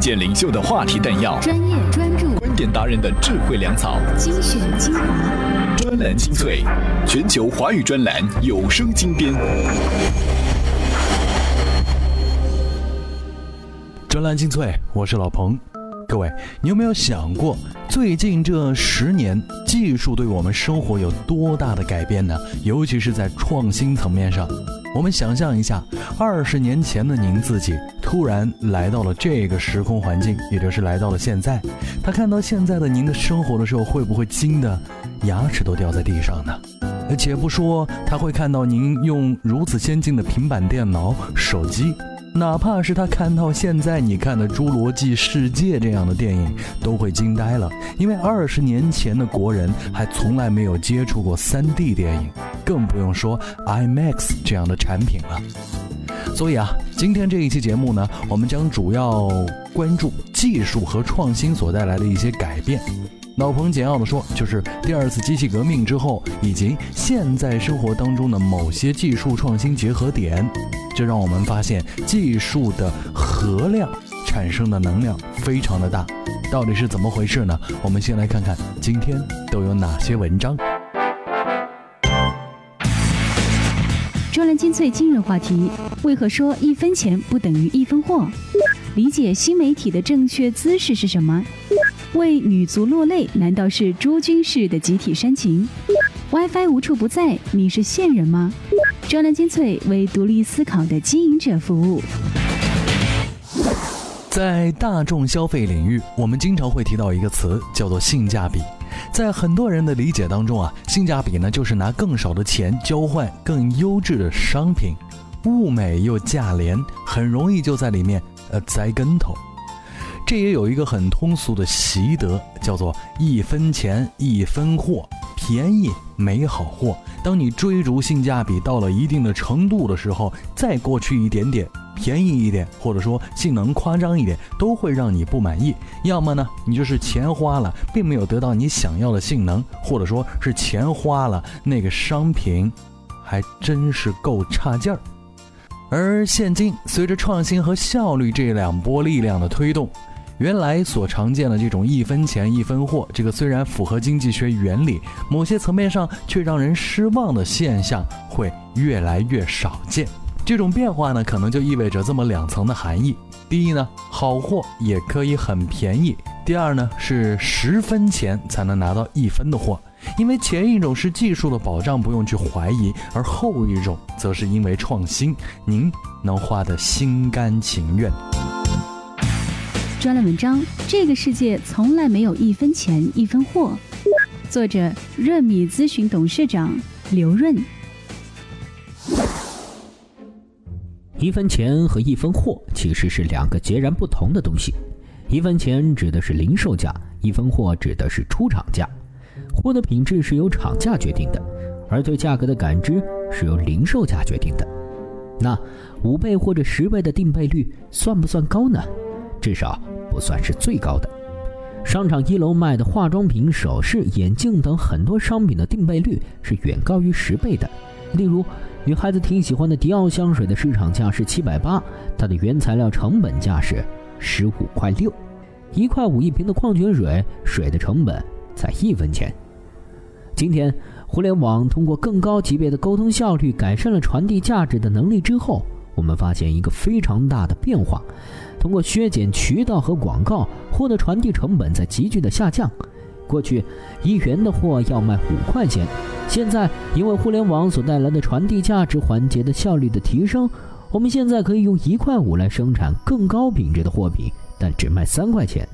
见领袖的话题弹药，专业专注，观点达人的智慧粮草，精选精华，专栏精粹，全球华语专栏有声精编。专栏精粹，我是老彭。各位，你有没有想过，最近这十年，技术对我们生活有多大的改变呢？尤其是在创新层面上。我们想象一下，二十年前的您自己突然来到了这个时空环境，也就是来到了现在。他看到现在的您的生活的时候，会不会惊得牙齿都掉在地上呢？且不说他会看到您用如此先进的平板电脑、手机。哪怕是他看到现在你看的《侏罗纪世界》这样的电影，都会惊呆了，因为二十年前的国人还从来没有接触过 3D 电影，更不用说 IMAX 这样的产品了。所以啊，今天这一期节目呢，我们将主要关注技术和创新所带来的一些改变。老彭简要的说，就是第二次机器革命之后，以及现在生活当中的某些技术创新结合点。这让我们发现，技术的核量产生的能量非常的大，到底是怎么回事呢？我们先来看看今天都有哪些文章。专栏精粹今日话题：为何说一分钱不等于一分货？理解新媒体的正确姿势是什么？为女足落泪难道是朱军式的集体煽情？WiFi 无处不在，你是线人吗？专栏精粹为独立思考的经营者服务。在大众消费领域，我们经常会提到一个词，叫做性价比。在很多人的理解当中啊，性价比呢就是拿更少的钱交换更优质的商品，物美又价廉，很容易就在里面呃栽跟头。这也有一个很通俗的习得，叫做一分钱一分货。便宜没好货。当你追逐性价比到了一定的程度的时候，再过去一点点，便宜一点，或者说性能夸张一点，都会让你不满意。要么呢，你就是钱花了，并没有得到你想要的性能，或者说是钱花了，那个商品还真是够差劲儿。而现今，随着创新和效率这两波力量的推动。原来所常见的这种一分钱一分货，这个虽然符合经济学原理，某些层面上却让人失望的现象会越来越少见。这种变化呢，可能就意味着这么两层的含义：第一呢，好货也可以很便宜；第二呢，是十分钱才能拿到一分的货。因为前一种是技术的保障，不用去怀疑；而后一种则是因为创新，您能花得心甘情愿。专栏文章：这个世界从来没有一分钱一分货。作者：润米咨询董事长刘润。一分钱和一分货其实是两个截然不同的东西。一分钱指的是零售价，一分货指的是出厂价。货的品质是由厂价决定的，而对价格的感知是由零售价决定的。那五倍或者十倍的定倍率算不算高呢？至少不算是最高的。商场一楼卖的化妆品、首饰、眼镜等很多商品的定倍率是远高于十倍的。例如，女孩子挺喜欢的迪奥香水的市场价是七百八，它的原材料成本价是十五块六。一块五一瓶的矿泉水，水的成本才一分钱。今天，互联网通过更高级别的沟通效率，改善了传递价值的能力之后，我们发现一个非常大的变化。通过削减渠道和广告，货的传递成本在急剧的下降。过去一元的货要卖五块钱，现在因为互联网所带来的传递价值环节的效率的提升，我们现在可以用一块五来生产更高品质的货品，但只卖三块钱。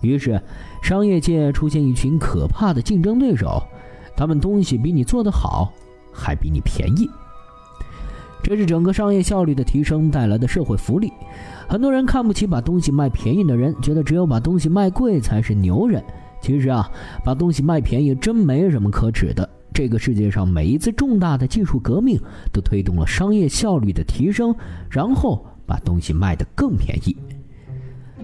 于是，商业界出现一群可怕的竞争对手，他们东西比你做得好，还比你便宜。这是整个商业效率的提升带来的社会福利。很多人看不起把东西卖便宜的人，觉得只有把东西卖贵才是牛人。其实啊，把东西卖便宜真没什么可耻的。这个世界上每一次重大的技术革命，都推动了商业效率的提升，然后把东西卖得更便宜。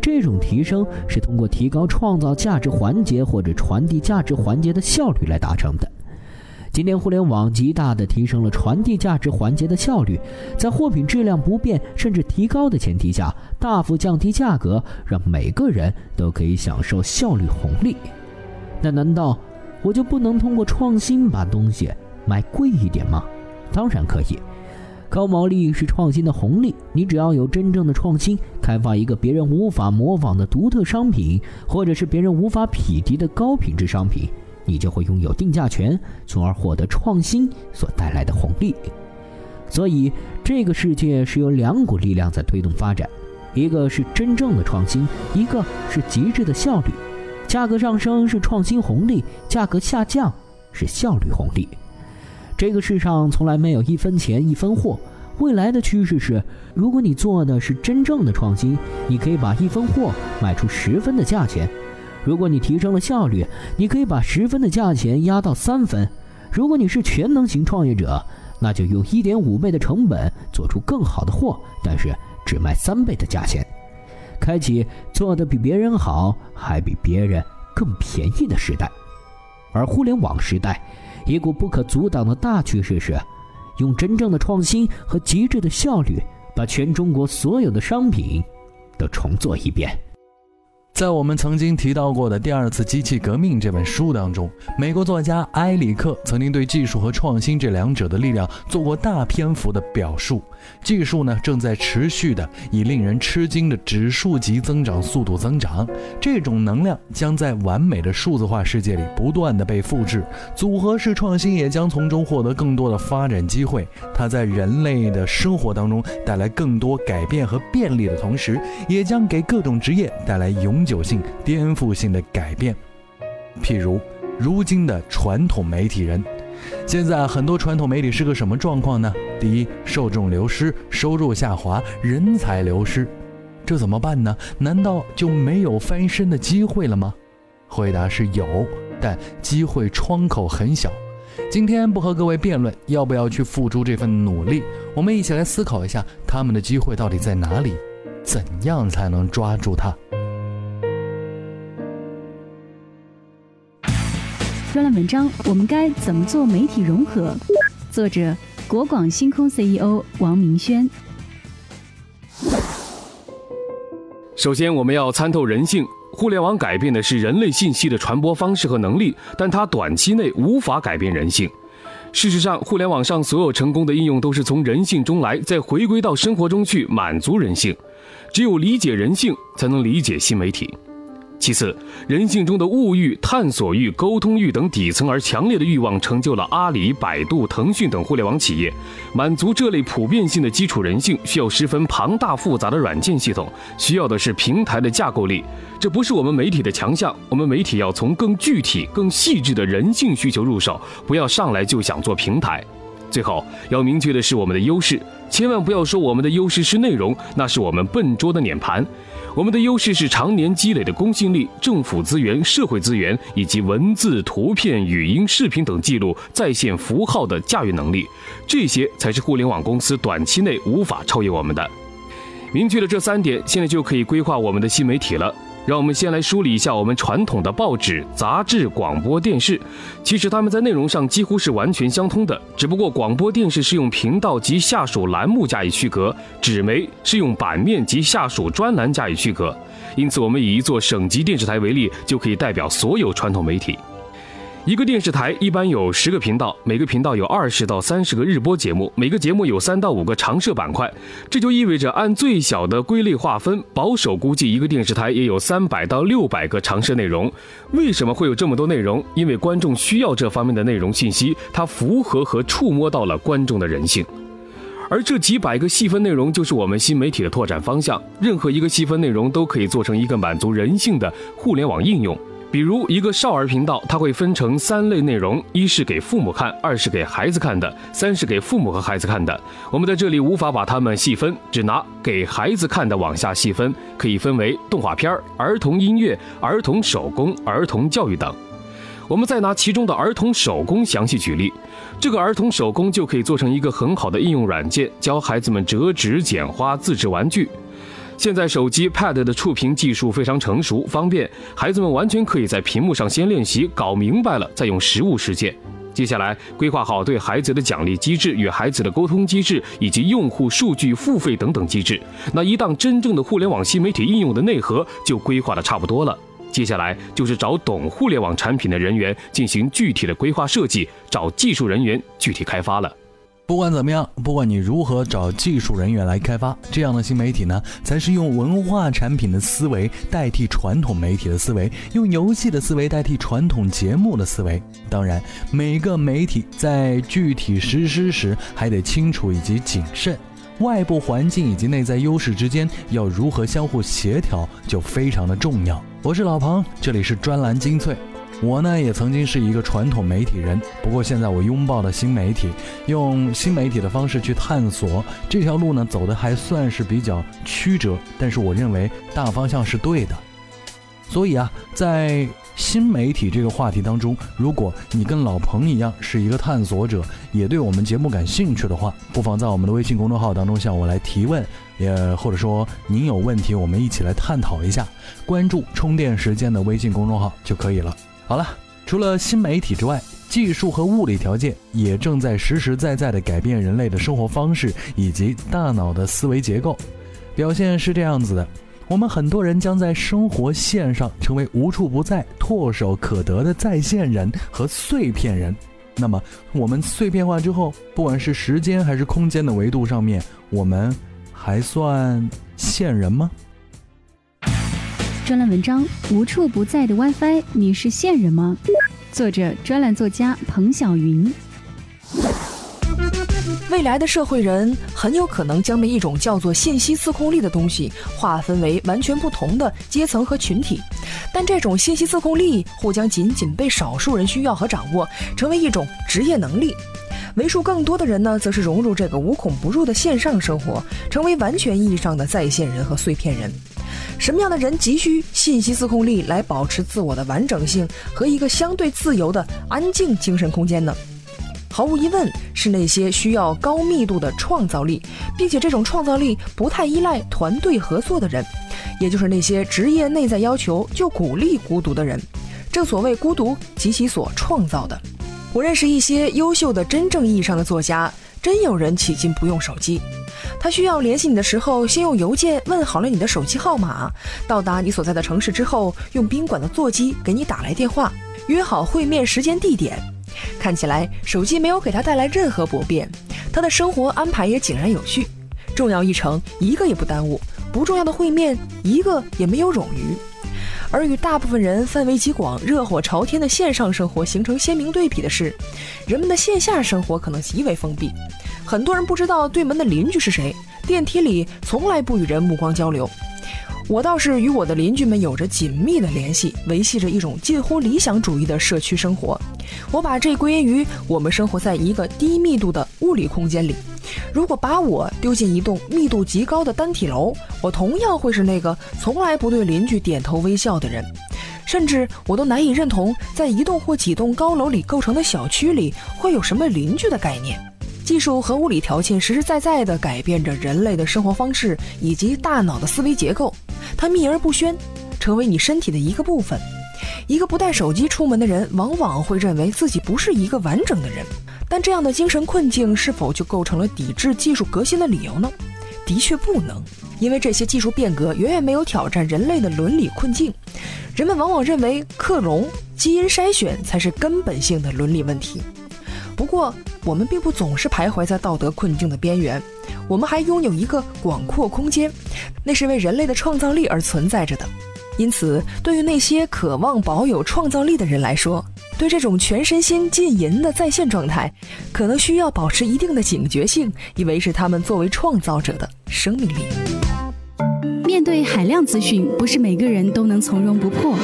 这种提升是通过提高创造价值环节或者传递价值环节的效率来达成的。今天互联网极大地提升了传递价值环节的效率，在货品质量不变甚至提高的前提下，大幅降低价格，让每个人都可以享受效率红利。那难道我就不能通过创新把东西卖贵一点吗？当然可以。高毛利是创新的红利，你只要有真正的创新，开发一个别人无法模仿的独特商品，或者是别人无法匹敌的高品质商品。你就会拥有定价权，从而获得创新所带来的红利。所以，这个世界是由两股力量在推动发展，一个是真正的创新，一个是极致的效率。价格上升是创新红利，价格下降是效率红利。这个世上从来没有一分钱一分货，未来的趋势是，如果你做的是真正的创新，你可以把一分货卖出十分的价钱。如果你提升了效率，你可以把十分的价钱压到三分；如果你是全能型创业者，那就用一点五倍的成本做出更好的货，但是只卖三倍的价钱，开启做的比别人好还比别人更便宜的时代。而互联网时代，一股不可阻挡的大趋势是，用真正的创新和极致的效率，把全中国所有的商品都重做一遍。在我们曾经提到过的《第二次机器革命》这本书当中，美国作家埃里克曾经对技术和创新这两者的力量做过大篇幅的表述。技术呢，正在持续的以令人吃惊的指数级增长速度增长，这种能量将在完美的数字化世界里不断的被复制，组合式创新也将从中获得更多的发展机会。它在人类的生活当中带来更多改变和便利的同时，也将给各种职业带来永。永久性、颠覆性的改变，譬如如今的传统媒体人，现在很多传统媒体是个什么状况呢？第一，受众流失，收入下滑，人才流失，这怎么办呢？难道就没有翻身的机会了吗？回答是有，但机会窗口很小。今天不和各位辩论要不要去付出这份努力，我们一起来思考一下，他们的机会到底在哪里？怎样才能抓住它？专栏文章：我们该怎么做媒体融合？作者：国广星空 CEO 王明轩。首先，我们要参透人性。互联网改变的是人类信息的传播方式和能力，但它短期内无法改变人性。事实上，互联网上所有成功的应用都是从人性中来，再回归到生活中去满足人性。只有理解人性，才能理解新媒体。其次，人性中的物欲、探索欲、沟通欲等底层而强烈的欲望，成就了阿里、百度、腾讯等互联网企业。满足这类普遍性的基础人性，需要十分庞大复杂的软件系统，需要的是平台的架构力。这不是我们媒体的强项，我们媒体要从更具体、更细致的人性需求入手，不要上来就想做平台。最后，要明确的是我们的优势，千万不要说我们的优势是内容，那是我们笨拙的碾盘。我们的优势是常年积累的公信力、政府资源、社会资源以及文字、图片、语音、视频等记录在线符号的驾驭能力，这些才是互联网公司短期内无法超越我们的。明确了这三点，现在就可以规划我们的新媒体了。让我们先来梳理一下我们传统的报纸、杂志、广播电视。其实它们在内容上几乎是完全相通的，只不过广播电视是用频道及下属栏目加以区隔，纸媒是用版面及下属专栏加以区隔。因此，我们以一座省级电视台为例，就可以代表所有传统媒体。一个电视台一般有十个频道，每个频道有二十到三十个日播节目，每个节目有三到五个常设板块。这就意味着，按最小的归类划分，保守估计一个电视台也有三百到六百个常设内容。为什么会有这么多内容？因为观众需要这方面的内容信息，它符合和触摸到了观众的人性。而这几百个细分内容，就是我们新媒体的拓展方向。任何一个细分内容都可以做成一个满足人性的互联网应用。比如一个少儿频道，它会分成三类内容：一是给父母看，二是给孩子看的，三是给父母和孩子看的。我们在这里无法把它们细分，只拿给孩子看的往下细分，可以分为动画片、儿童音乐、儿童手工、儿童教育等。我们再拿其中的儿童手工详细举例，这个儿童手工就可以做成一个很好的应用软件，教孩子们折纸、剪花、自制玩具。现在手机 Pad 的触屏技术非常成熟方便，孩子们完全可以在屏幕上先练习，搞明白了再用实物实践。接下来，规划好对孩子的奖励机制、与孩子的沟通机制以及用户数据付费等等机制。那一档真正的互联网新媒体应用的内核就规划的差不多了。接下来就是找懂互联网产品的人员进行具体的规划设计，找技术人员具体开发了。不管怎么样，不管你如何找技术人员来开发这样的新媒体呢，才是用文化产品的思维代替传统媒体的思维，用游戏的思维代替传统节目的思维。当然，每个媒体在具体实施时还得清楚以及谨慎，外部环境以及内在优势之间要如何相互协调，就非常的重要。我是老彭，这里是专栏精粹。我呢也曾经是一个传统媒体人，不过现在我拥抱了新媒体，用新媒体的方式去探索这条路呢，走的还算是比较曲折，但是我认为大方向是对的。所以啊，在新媒体这个话题当中，如果你跟老彭一样是一个探索者，也对我们节目感兴趣的话，不妨在我们的微信公众号当中向我来提问，也或者说您有问题，我们一起来探讨一下。关注充电时间的微信公众号就可以了。好了，除了新媒体之外，技术和物理条件也正在实实在在地改变人类的生活方式以及大脑的思维结构。表现是这样子的：我们很多人将在生活线上成为无处不在、唾手可得的在线人和碎片人。那么，我们碎片化之后，不管是时间还是空间的维度上面，我们还算线人吗？专栏文章：无处不在的 WiFi，你是线人吗？作者：专栏作家彭晓云。未来的社会人很有可能将被一种叫做信息自控力的东西划分为完全不同的阶层和群体，但这种信息自控力或将仅仅被少数人需要和掌握，成为一种职业能力。为数更多的人呢，则是融入这个无孔不入的线上生活，成为完全意义上的在线人和碎片人。什么样的人急需信息自控力来保持自我的完整性和一个相对自由的安静精神空间呢？毫无疑问，是那些需要高密度的创造力，并且这种创造力不太依赖团队合作的人，也就是那些职业内在要求就鼓励孤独的人。正所谓孤独及其所创造的。我认识一些优秀的真正意义上的作家，真有人迄今不用手机。他需要联系你的时候，先用邮件问好了你的手机号码，到达你所在的城市之后，用宾馆的座机给你打来电话，约好会面时间地点。看起来手机没有给他带来任何不便，他的生活安排也井然有序，重要议程一个也不耽误，不重要的会面一个也没有冗余。而与大部分人范围极广、热火朝天的线上生活形成鲜明对比的是，人们的线下生活可能极为封闭。很多人不知道对门的邻居是谁，电梯里从来不与人目光交流。我倒是与我的邻居们有着紧密的联系，维系着一种近乎理想主义的社区生活。我把这归因于我们生活在一个低密度的物理空间里。如果把我丢进一栋密度极高的单体楼，我同样会是那个从来不对邻居点头微笑的人。甚至我都难以认同，在一栋或几栋高楼里构成的小区里会有什么邻居的概念。技术和物理条件实实在在地改变着人类的生活方式以及大脑的思维结构，它秘而不宣，成为你身体的一个部分。一个不带手机出门的人，往往会认为自己不是一个完整的人。但这样的精神困境是否就构成了抵制技术革新的理由呢？的确不能，因为这些技术变革远远没有挑战人类的伦理困境。人们往往认为克隆、基因筛选才是根本性的伦理问题。不过，我们并不总是徘徊在道德困境的边缘，我们还拥有一个广阔空间，那是为人类的创造力而存在着的。因此，对于那些渴望保有创造力的人来说，对这种全身心浸淫的在线状态，可能需要保持一定的警觉性，以维持他们作为创造者的生命力。面对海量资讯，不是每个人都能从容不迫。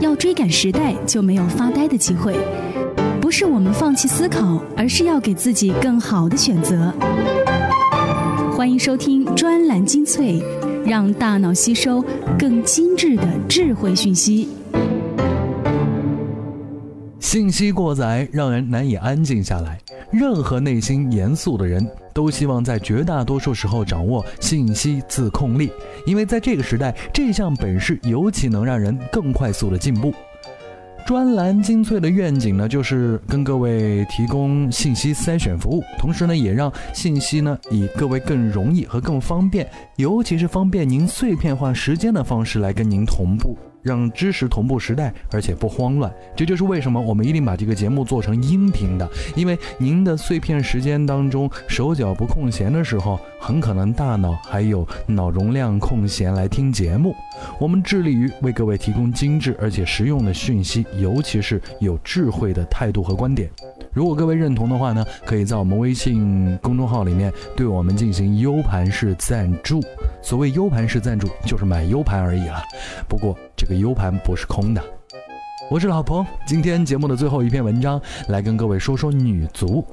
要追赶时代，就没有发呆的机会。不是我们放弃思考，而是要给自己更好的选择。欢迎收听专栏精粹。让大脑吸收更精致的智慧讯息。信息过载让人难以安静下来。任何内心严肃的人都希望在绝大多数时候掌握信息自控力，因为在这个时代，这项本事尤其能让人更快速的进步。专栏精粹的愿景呢，就是跟各位提供信息筛选服务，同时呢，也让信息呢以各位更容易和更方便，尤其是方便您碎片化时间的方式来跟您同步。让知识同步时代，而且不慌乱，这就是为什么我们一定把这个节目做成音频的。因为您的碎片时间当中，手脚不空闲的时候，很可能大脑还有脑容量空闲来听节目。我们致力于为各位提供精致而且实用的讯息，尤其是有智慧的态度和观点。如果各位认同的话呢，可以在我们微信公众号里面对我们进行 U 盘式赞助。所谓 U 盘式赞助，就是买 U 盘而已了。不过这个 U 盘不是空的。我是老彭，今天节目的最后一篇文章，来跟各位说说女足。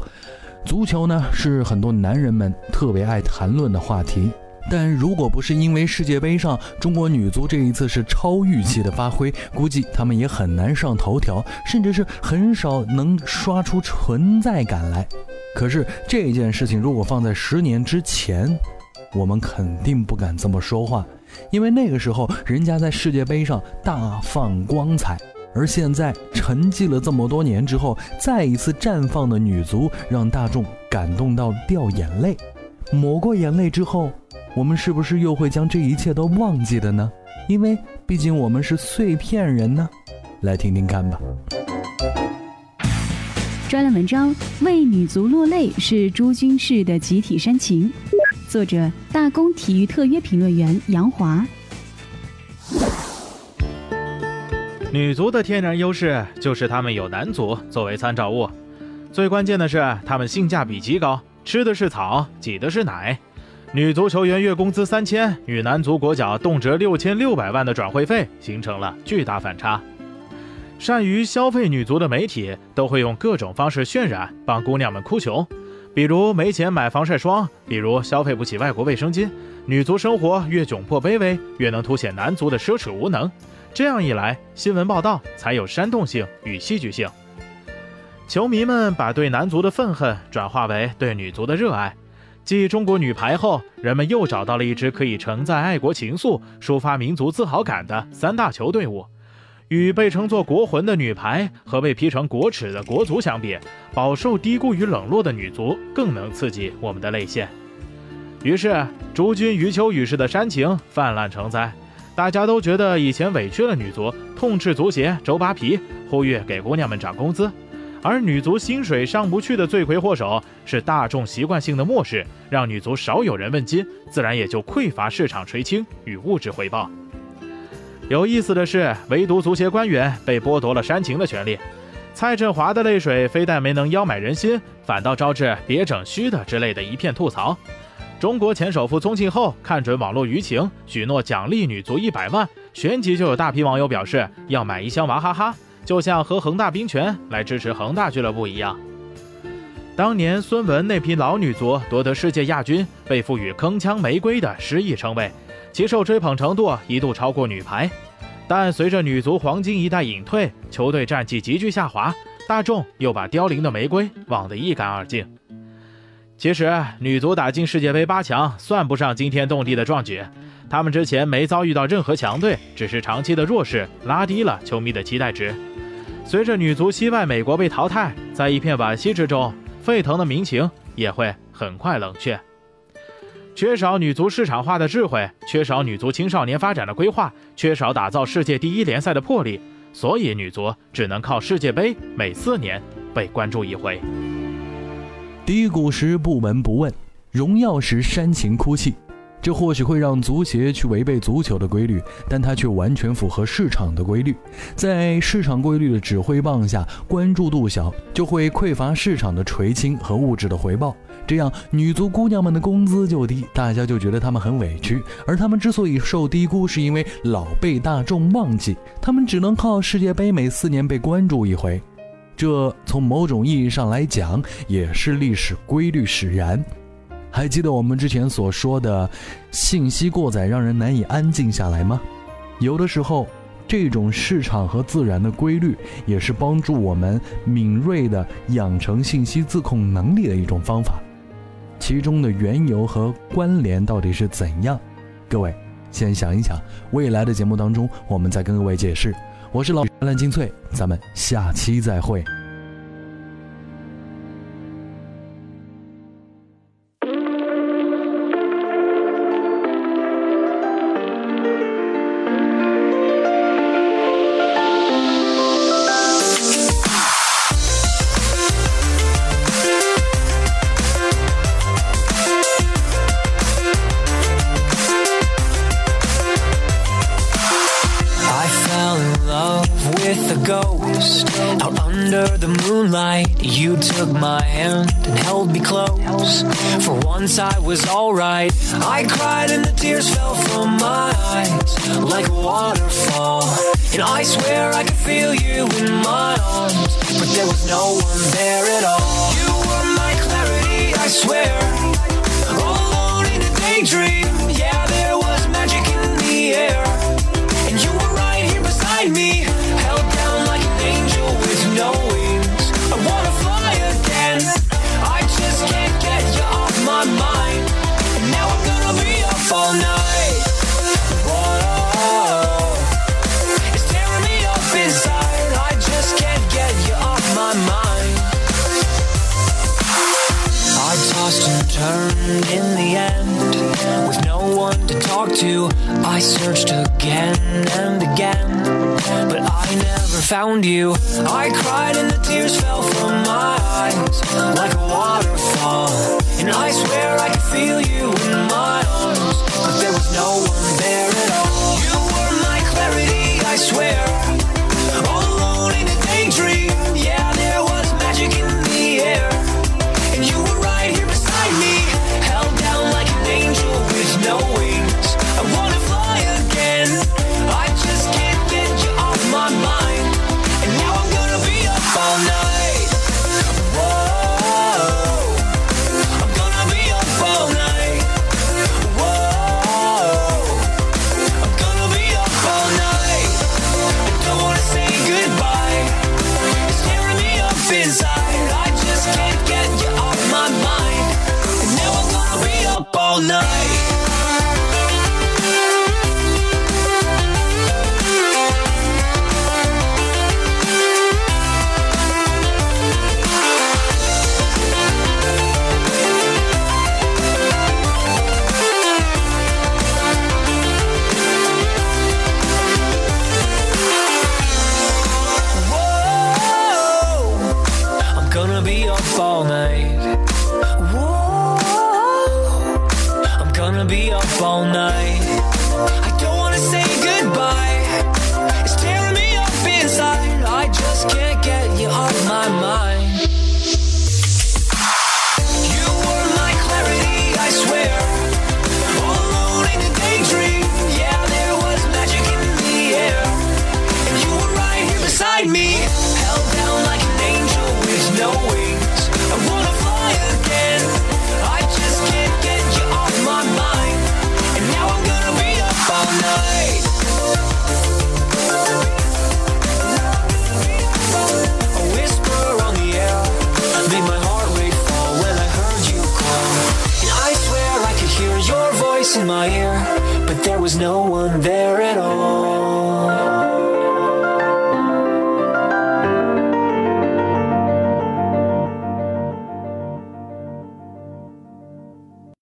足球呢，是很多男人们特别爱谈论的话题。但如果不是因为世界杯上中国女足这一次是超预期的发挥，估计他们也很难上头条，甚至是很少能刷出存在感来。可是这件事情如果放在十年之前，我们肯定不敢这么说话，因为那个时候人家在世界杯上大放光彩，而现在沉寂了这么多年之后，再一次绽放的女足，让大众感动到掉眼泪。抹过眼泪之后，我们是不是又会将这一切都忘记了呢？因为毕竟我们是碎片人呢。来听听看吧。专栏文章：为女足落泪是朱军式的集体煽情。作者：大公体育特约评论员杨华。女足的天然优势就是她们有男足作为参照物，最关键的是她们性价比极高，吃的是草，挤的是奶。女足球员月工资三千，与男足国脚动辄六千六百万的转会费形成了巨大反差。善于消费女足的媒体都会用各种方式渲染，帮姑娘们哭穷。比如没钱买防晒霜，比如消费不起外国卫生巾，女足生活越窘迫卑微，越能凸显男足的奢侈无能。这样一来，新闻报道才有煽动性与戏剧性。球迷们把对男足的愤恨转化为对女足的热爱。继中国女排后，人们又找到了一支可以承载爱国情愫、抒发民族自豪感的三大球队伍。与被称作国魂的女排和被批成国耻的国足相比，饱受低估与冷落的女足更能刺激我们的泪腺。于是，诸君余秋雨式的煽情泛滥成灾，大家都觉得以前委屈了女足，痛斥足协周扒皮，呼吁给姑娘们涨工资。而女足薪水上不去的罪魁祸首是大众习惯性的漠视，让女足少有人问津，自然也就匮乏市场垂青与物质回报。有意思的是，唯独足协官员被剥夺了煽情的权利。蔡振华的泪水非但没能邀买人心，反倒招致“别整虚的”之类的一片吐槽。中国前首富宗庆后看准网络舆情，许诺奖励女足一百万，旋即就有大批网友表示要买一箱娃哈哈，就像喝恒大冰泉来支持恒大俱乐部一样。当年孙雯那批老女足夺得世界亚军，被赋予“铿锵玫瑰”的诗意称谓。其受追捧程度一度超过女排，但随着女足黄金一代隐退，球队战绩急剧下滑，大众又把凋零的玫瑰忘得一干二净。其实，女足打进世界杯八强算不上惊天动地的壮举，他们之前没遭遇到任何强队，只是长期的弱势拉低了球迷的期待值。随着女足惜败美国被淘汰，在一片惋惜之中，沸腾的民情也会很快冷却。缺少女足市场化的智慧，缺少女足青少年发展的规划，缺少打造世界第一联赛的魄力，所以女足只能靠世界杯每四年被关注一回。低谷时不闻不问，荣耀时煽情哭泣。这或许会让足协去违背足球的规律，但它却完全符合市场的规律。在市场规律的指挥棒下，关注度小，就会匮乏市场的垂青和物质的回报。这样，女足姑娘们的工资就低，大家就觉得她们很委屈。而她们之所以受低估，是因为老被大众忘记，她们只能靠世界杯每四年被关注一回。这从某种意义上来讲，也是历史规律使然。还记得我们之前所说的信息过载让人难以安静下来吗？有的时候，这种市场和自然的规律也是帮助我们敏锐的养成信息自控能力的一种方法。其中的缘由和关联到底是怎样？各位先想一想，未来的节目当中我们再跟各位解释。我是老兰兰精粹咱们下期再会。my hand and held me close. For once I was alright. I cried and the tears fell from my eyes like a waterfall. And I swear I could feel you in my arms, but there was no one there at all. You were my clarity, I swear. All alone in a daydream, yeah. found you. I cried and the tears fell from my eyes like a waterfall. And I swear I could feel you in my arms, but there was no one there at all. You were my clarity, I swear.